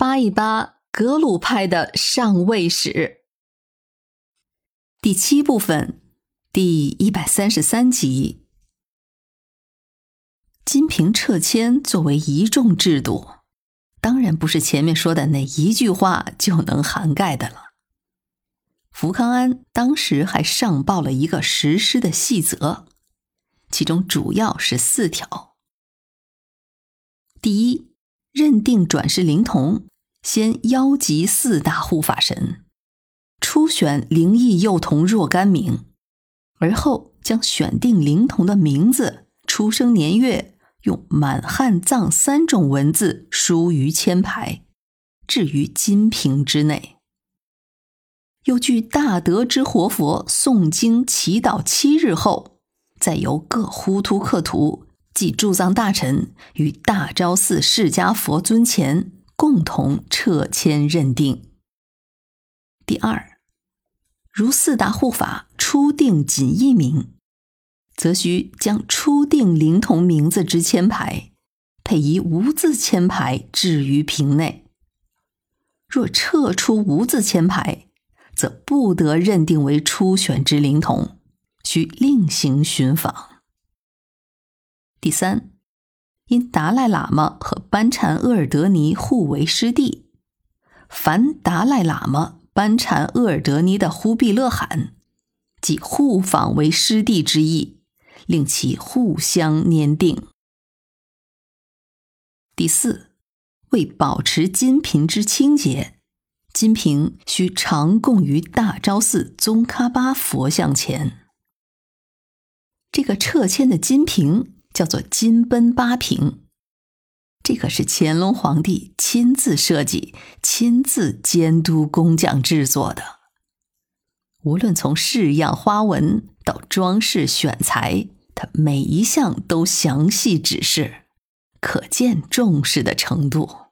扒一扒格鲁派的上位史。第七部分，第一百三十三集。金平撤迁作为一众制度，当然不是前面说的那一句话就能涵盖的了。福康安当时还上报了一个实施的细则，其中主要是四条：第一，认定转世灵童，先邀集四大护法神，初选灵异幼童若干名，而后将选定灵童的名字、出生年月。用满汉藏三种文字书于签牌，置于金瓶之内。又据大德之活佛诵经祈祷七日后，再由各呼图克图即驻藏大臣于大昭寺释迦佛尊前共同撤签认定。第二，如四大护法初定仅一名。则需将初定灵童名字之签牌配以无字签牌置于瓶内。若撤出无字签牌，则不得认定为初选之灵童，需另行寻访。第三，因达赖喇嘛和班禅鄂尔德尼互为师弟，凡达赖喇嘛、班禅鄂尔德尼的忽必勒罕，即互访为师弟之意。令其互相粘定。第四，为保持金瓶之清洁，金瓶需常供于大昭寺宗喀巴佛像前。这个撤迁的金瓶叫做金奔八瓶，这可是乾隆皇帝亲自设计、亲自监督工匠制作的。无论从式样花纹到装饰选材。他每一项都详细指示，可见重视的程度。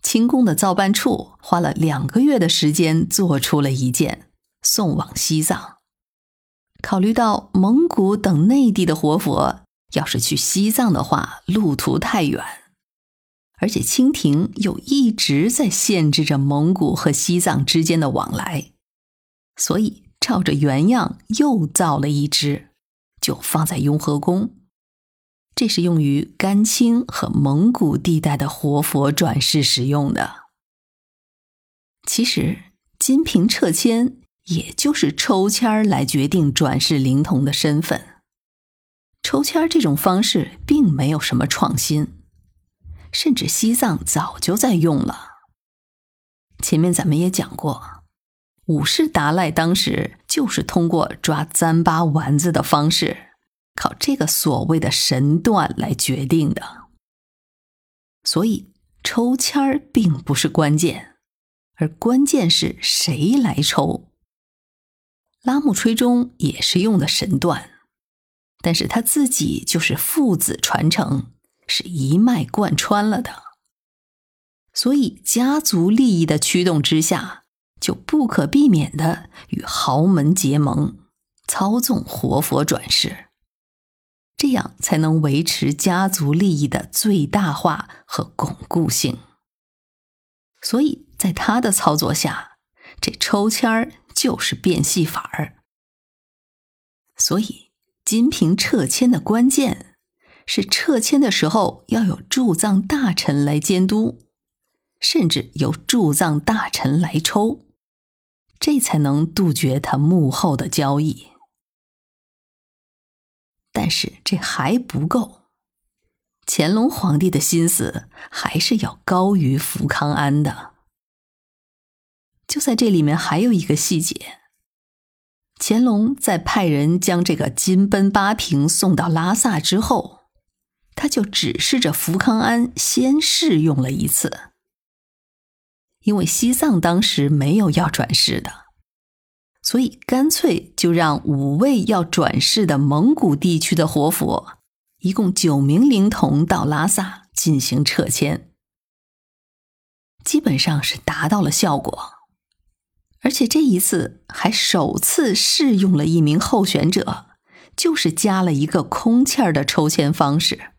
清宫的造办处花了两个月的时间做出了一件，送往西藏。考虑到蒙古等内地的活佛要是去西藏的话，路途太远，而且清廷又一直在限制着蒙古和西藏之间的往来，所以照着原样又造了一只。就放在雍和宫，这是用于甘青和蒙古地带的活佛转世使用的。其实金瓶撤签也就是抽签儿来决定转世灵童的身份，抽签儿这种方式并没有什么创新，甚至西藏早就在用了。前面咱们也讲过。五世达赖当时就是通过抓糌粑丸子的方式，靠这个所谓的神断来决定的。所以抽签儿并不是关键，而关键是谁来抽。拉木吹钟也是用的神断，但是他自己就是父子传承，是一脉贯穿了的。所以家族利益的驱动之下。就不可避免的与豪门结盟，操纵活佛转世，这样才能维持家族利益的最大化和巩固性。所以在他的操作下，这抽签儿就是变戏法儿。所以金瓶撤迁的关键是撤迁的时候要有驻藏大臣来监督，甚至由驻藏大臣来抽。这才能杜绝他幕后的交易，但是这还不够。乾隆皇帝的心思还是要高于福康安的。就在这里面还有一个细节：乾隆在派人将这个金奔八瓶送到拉萨之后，他就指示着福康安先试用了一次。因为西藏当时没有要转世的，所以干脆就让五位要转世的蒙古地区的活佛，一共九名灵童到拉萨进行撤迁，基本上是达到了效果。而且这一次还首次试用了一名候选者，就是加了一个空签儿的抽签方式，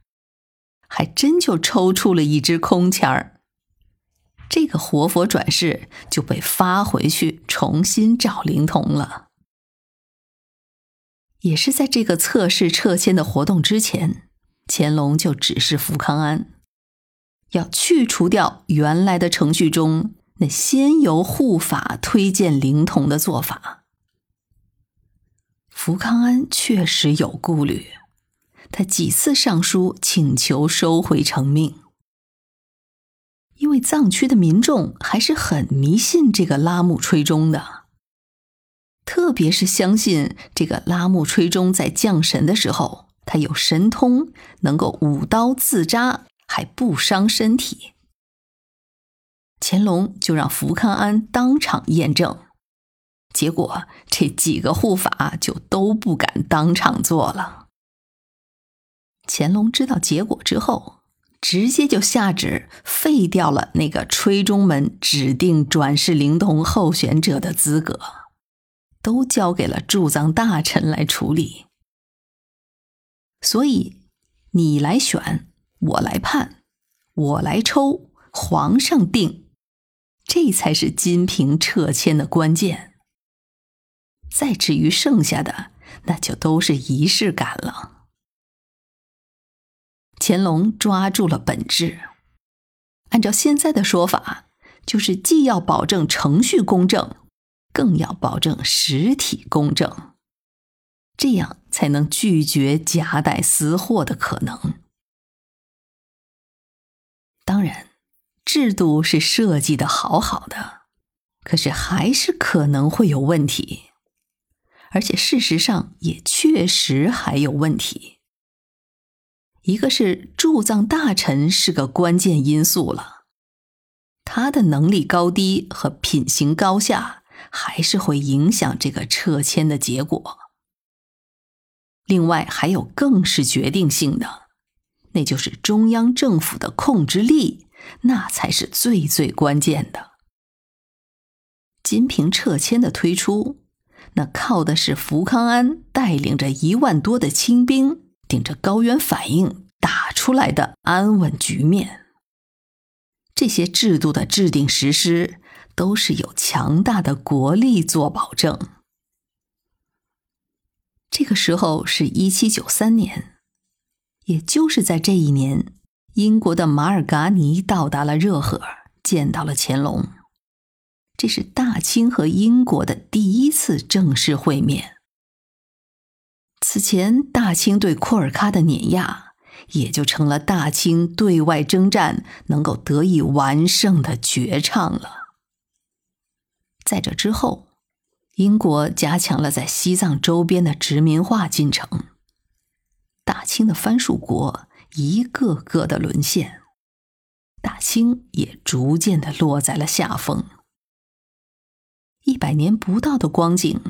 还真就抽出了一支空签儿。这个活佛转世就被发回去重新找灵童了。也是在这个测试撤迁的活动之前，乾隆就指示福康安，要去除掉原来的程序中那先由护法推荐灵童的做法。福康安确实有顾虑，他几次上书请求收回成命，因为藏区的民众还是很迷信这个拉木吹钟的。特别是相信这个拉木吹钟在降神的时候，他有神通，能够舞刀自扎，还不伤身体。乾隆就让福康安当场验证，结果这几个护法就都不敢当场做了。乾隆知道结果之后，直接就下旨废掉了那个吹钟门指定转世灵童候选者的资格。都交给了驻藏大臣来处理，所以你来选，我来判，我来抽，皇上定，这才是金瓶撤迁的关键。再至于剩下的，那就都是仪式感了。乾隆抓住了本质，按照现在的说法，就是既要保证程序公正。更要保证实体公正，这样才能拒绝夹带私货的可能。当然，制度是设计的好好的，可是还是可能会有问题，而且事实上也确实还有问题。一个是驻藏大臣是个关键因素了，他的能力高低和品行高下。还是会影响这个撤迁的结果。另外，还有更是决定性的，那就是中央政府的控制力，那才是最最关键的。金瓶撤迁的推出，那靠的是福康安带领着一万多的清兵，顶着高原反应打出来的安稳局面。这些制度的制定实施。都是有强大的国力做保证。这个时候是一七九三年，也就是在这一年，英国的马尔嘎尼到达了热河，见到了乾隆。这是大清和英国的第一次正式会面。此前，大清对库尔喀的碾压，也就成了大清对外征战能够得以完胜的绝唱了。在这之后，英国加强了在西藏周边的殖民化进程，大清的藩属国一个个的沦陷，大清也逐渐的落在了下风。一百年不到的光景，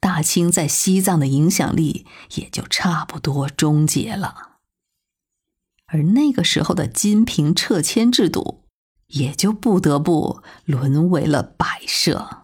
大清在西藏的影响力也就差不多终结了，而那个时候的金瓶撤迁制度。也就不得不沦为了摆设。